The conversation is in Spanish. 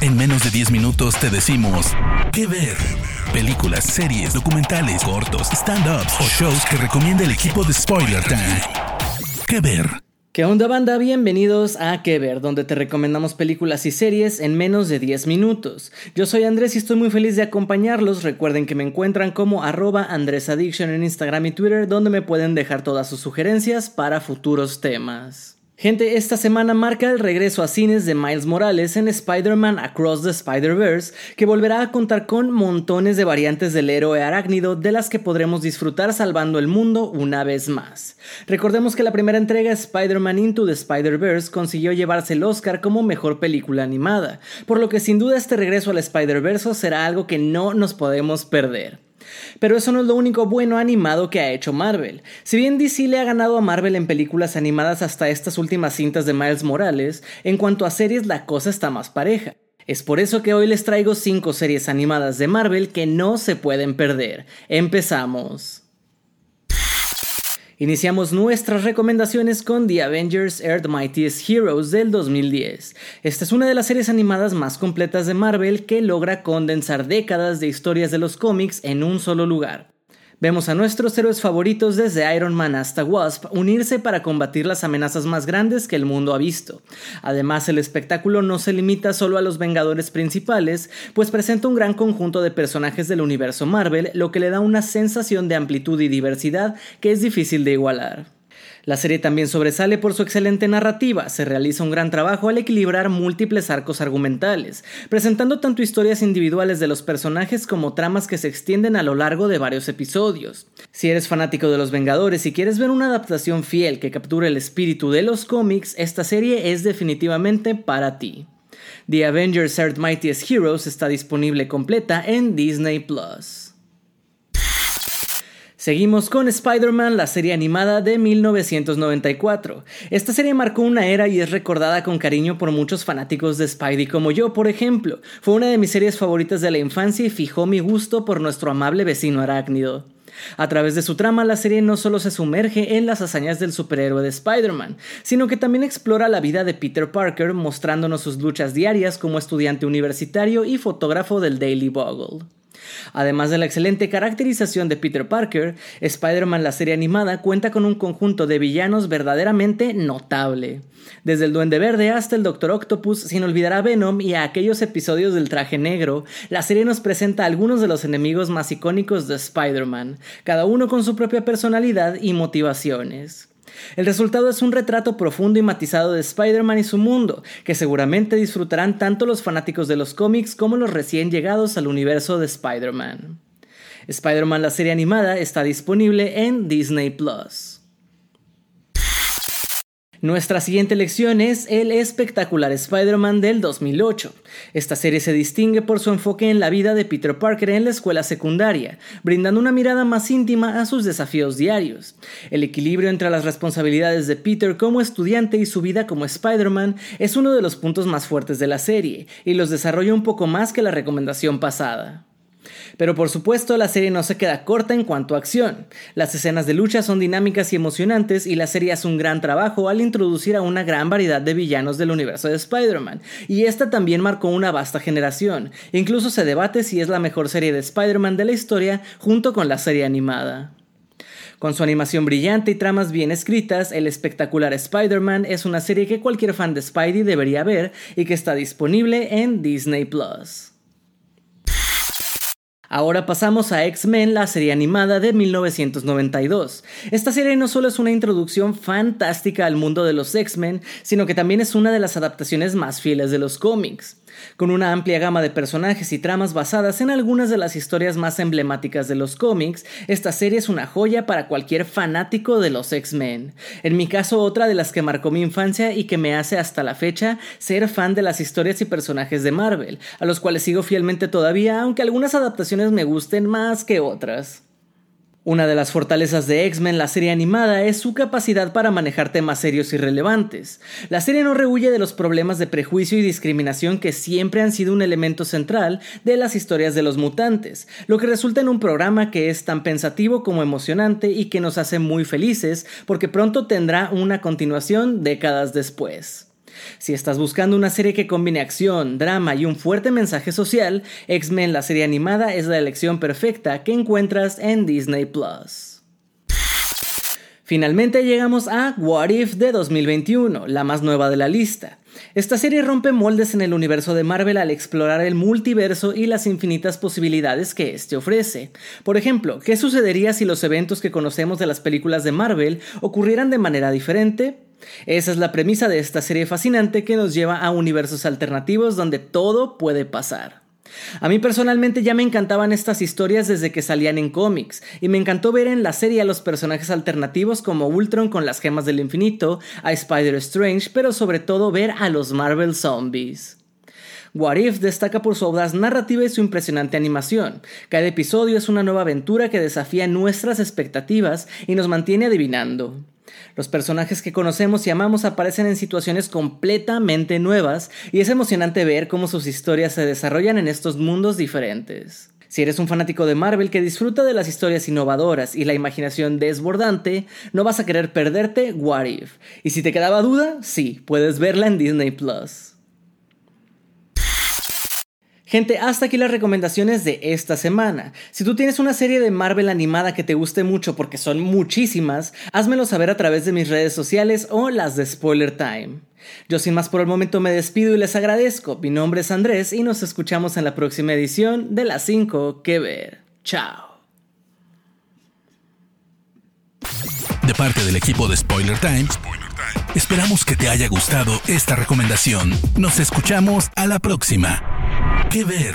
En menos de 10 minutos te decimos qué ver. Películas, series, documentales, cortos, stand-ups o shows que recomienda el equipo de Spoiler Time. ¿Qué ver? ¿Qué onda banda? Bienvenidos a Que Ver, donde te recomendamos películas y series en menos de 10 minutos. Yo soy Andrés y estoy muy feliz de acompañarlos. Recuerden que me encuentran como arroba AndrésAddiction en Instagram y Twitter, donde me pueden dejar todas sus sugerencias para futuros temas. Gente, esta semana marca el regreso a cines de Miles Morales en Spider-Man Across the Spider-Verse, que volverá a contar con montones de variantes del héroe arácnido de las que podremos disfrutar salvando el mundo una vez más. Recordemos que la primera entrega Spider-Man Into the Spider-Verse consiguió llevarse el Oscar como mejor película animada, por lo que sin duda este regreso al Spider-Verse será algo que no nos podemos perder. Pero eso no es lo único bueno animado que ha hecho Marvel. Si bien DC le ha ganado a Marvel en películas animadas hasta estas últimas cintas de Miles Morales, en cuanto a series la cosa está más pareja. Es por eso que hoy les traigo 5 series animadas de Marvel que no se pueden perder. Empezamos. Iniciamos nuestras recomendaciones con The Avengers Earth Mightiest Heroes del 2010. Esta es una de las series animadas más completas de Marvel que logra condensar décadas de historias de los cómics en un solo lugar. Vemos a nuestros héroes favoritos desde Iron Man hasta Wasp unirse para combatir las amenazas más grandes que el mundo ha visto. Además, el espectáculo no se limita solo a los Vengadores principales, pues presenta un gran conjunto de personajes del universo Marvel, lo que le da una sensación de amplitud y diversidad que es difícil de igualar. La serie también sobresale por su excelente narrativa, se realiza un gran trabajo al equilibrar múltiples arcos argumentales, presentando tanto historias individuales de los personajes como tramas que se extienden a lo largo de varios episodios. Si eres fanático de los Vengadores y quieres ver una adaptación fiel que capture el espíritu de los cómics, esta serie es definitivamente para ti. The Avengers Earth Mightiest Heroes está disponible completa en Disney Plus. Seguimos con Spider-Man, la serie animada de 1994. Esta serie marcó una era y es recordada con cariño por muchos fanáticos de Spidey como yo, por ejemplo. Fue una de mis series favoritas de la infancia y fijó mi gusto por nuestro amable vecino arácnido. A través de su trama, la serie no solo se sumerge en las hazañas del superhéroe de Spider-Man, sino que también explora la vida de Peter Parker, mostrándonos sus luchas diarias como estudiante universitario y fotógrafo del Daily Bugle. Además de la excelente caracterización de Peter Parker, Spider-Man la serie animada cuenta con un conjunto de villanos verdaderamente notable. Desde el Duende Verde hasta el Doctor Octopus, sin olvidar a Venom y a aquellos episodios del traje negro, la serie nos presenta algunos de los enemigos más icónicos de Spider-Man, cada uno con su propia personalidad y motivaciones. El resultado es un retrato profundo y matizado de Spider-Man y su mundo, que seguramente disfrutarán tanto los fanáticos de los cómics como los recién llegados al universo de Spider-Man. Spider-Man la serie animada está disponible en Disney Plus. Nuestra siguiente lección es el espectacular Spider-Man del 2008. Esta serie se distingue por su enfoque en la vida de Peter Parker en la escuela secundaria, brindando una mirada más íntima a sus desafíos diarios. El equilibrio entre las responsabilidades de Peter como estudiante y su vida como Spider-Man es uno de los puntos más fuertes de la serie, y los desarrolla un poco más que la recomendación pasada. Pero por supuesto la serie no se queda corta en cuanto a acción. Las escenas de lucha son dinámicas y emocionantes y la serie hace un gran trabajo al introducir a una gran variedad de villanos del universo de Spider-Man. Y esta también marcó una vasta generación. Incluso se debate si es la mejor serie de Spider-Man de la historia junto con la serie animada. Con su animación brillante y tramas bien escritas, el espectacular Spider-Man es una serie que cualquier fan de Spidey debería ver y que está disponible en Disney Plus. Ahora pasamos a X-Men, la serie animada de 1992. Esta serie no solo es una introducción fantástica al mundo de los X-Men, sino que también es una de las adaptaciones más fieles de los cómics con una amplia gama de personajes y tramas basadas en algunas de las historias más emblemáticas de los cómics, esta serie es una joya para cualquier fanático de los X-Men. En mi caso, otra de las que marcó mi infancia y que me hace hasta la fecha ser fan de las historias y personajes de Marvel, a los cuales sigo fielmente todavía, aunque algunas adaptaciones me gusten más que otras. Una de las fortalezas de X-Men, la serie animada, es su capacidad para manejar temas serios y relevantes. La serie no rehuye de los problemas de prejuicio y discriminación que siempre han sido un elemento central de las historias de los mutantes, lo que resulta en un programa que es tan pensativo como emocionante y que nos hace muy felices porque pronto tendrá una continuación décadas después. Si estás buscando una serie que combine acción, drama y un fuerte mensaje social, X-Men la serie animada es la elección perfecta que encuentras en Disney Plus. Finalmente llegamos a What If de 2021, la más nueva de la lista. Esta serie rompe moldes en el universo de Marvel al explorar el multiverso y las infinitas posibilidades que éste ofrece. Por ejemplo, ¿qué sucedería si los eventos que conocemos de las películas de Marvel ocurrieran de manera diferente? Esa es la premisa de esta serie fascinante que nos lleva a universos alternativos donde todo puede pasar. A mí personalmente ya me encantaban estas historias desde que salían en cómics, y me encantó ver en la serie a los personajes alternativos como Ultron con las gemas del infinito, a Spider Strange, pero sobre todo ver a los Marvel Zombies. What If destaca por su audaz narrativa y su impresionante animación. Cada episodio es una nueva aventura que desafía nuestras expectativas y nos mantiene adivinando. Los personajes que conocemos y amamos aparecen en situaciones completamente nuevas y es emocionante ver cómo sus historias se desarrollan en estos mundos diferentes. Si eres un fanático de Marvel que disfruta de las historias innovadoras y la imaginación desbordante, no vas a querer perderte What If. Y si te quedaba duda, sí, puedes verla en Disney Plus. Gente, hasta aquí las recomendaciones de esta semana. Si tú tienes una serie de Marvel animada que te guste mucho porque son muchísimas, házmelo saber a través de mis redes sociales o las de Spoiler Time. Yo sin más por el momento me despido y les agradezco. Mi nombre es Andrés y nos escuchamos en la próxima edición de las 5 que ver. Chao. De parte del equipo de Spoiler Time, esperamos que te haya gustado esta recomendación. Nos escuchamos a la próxima. ¿Qué ver?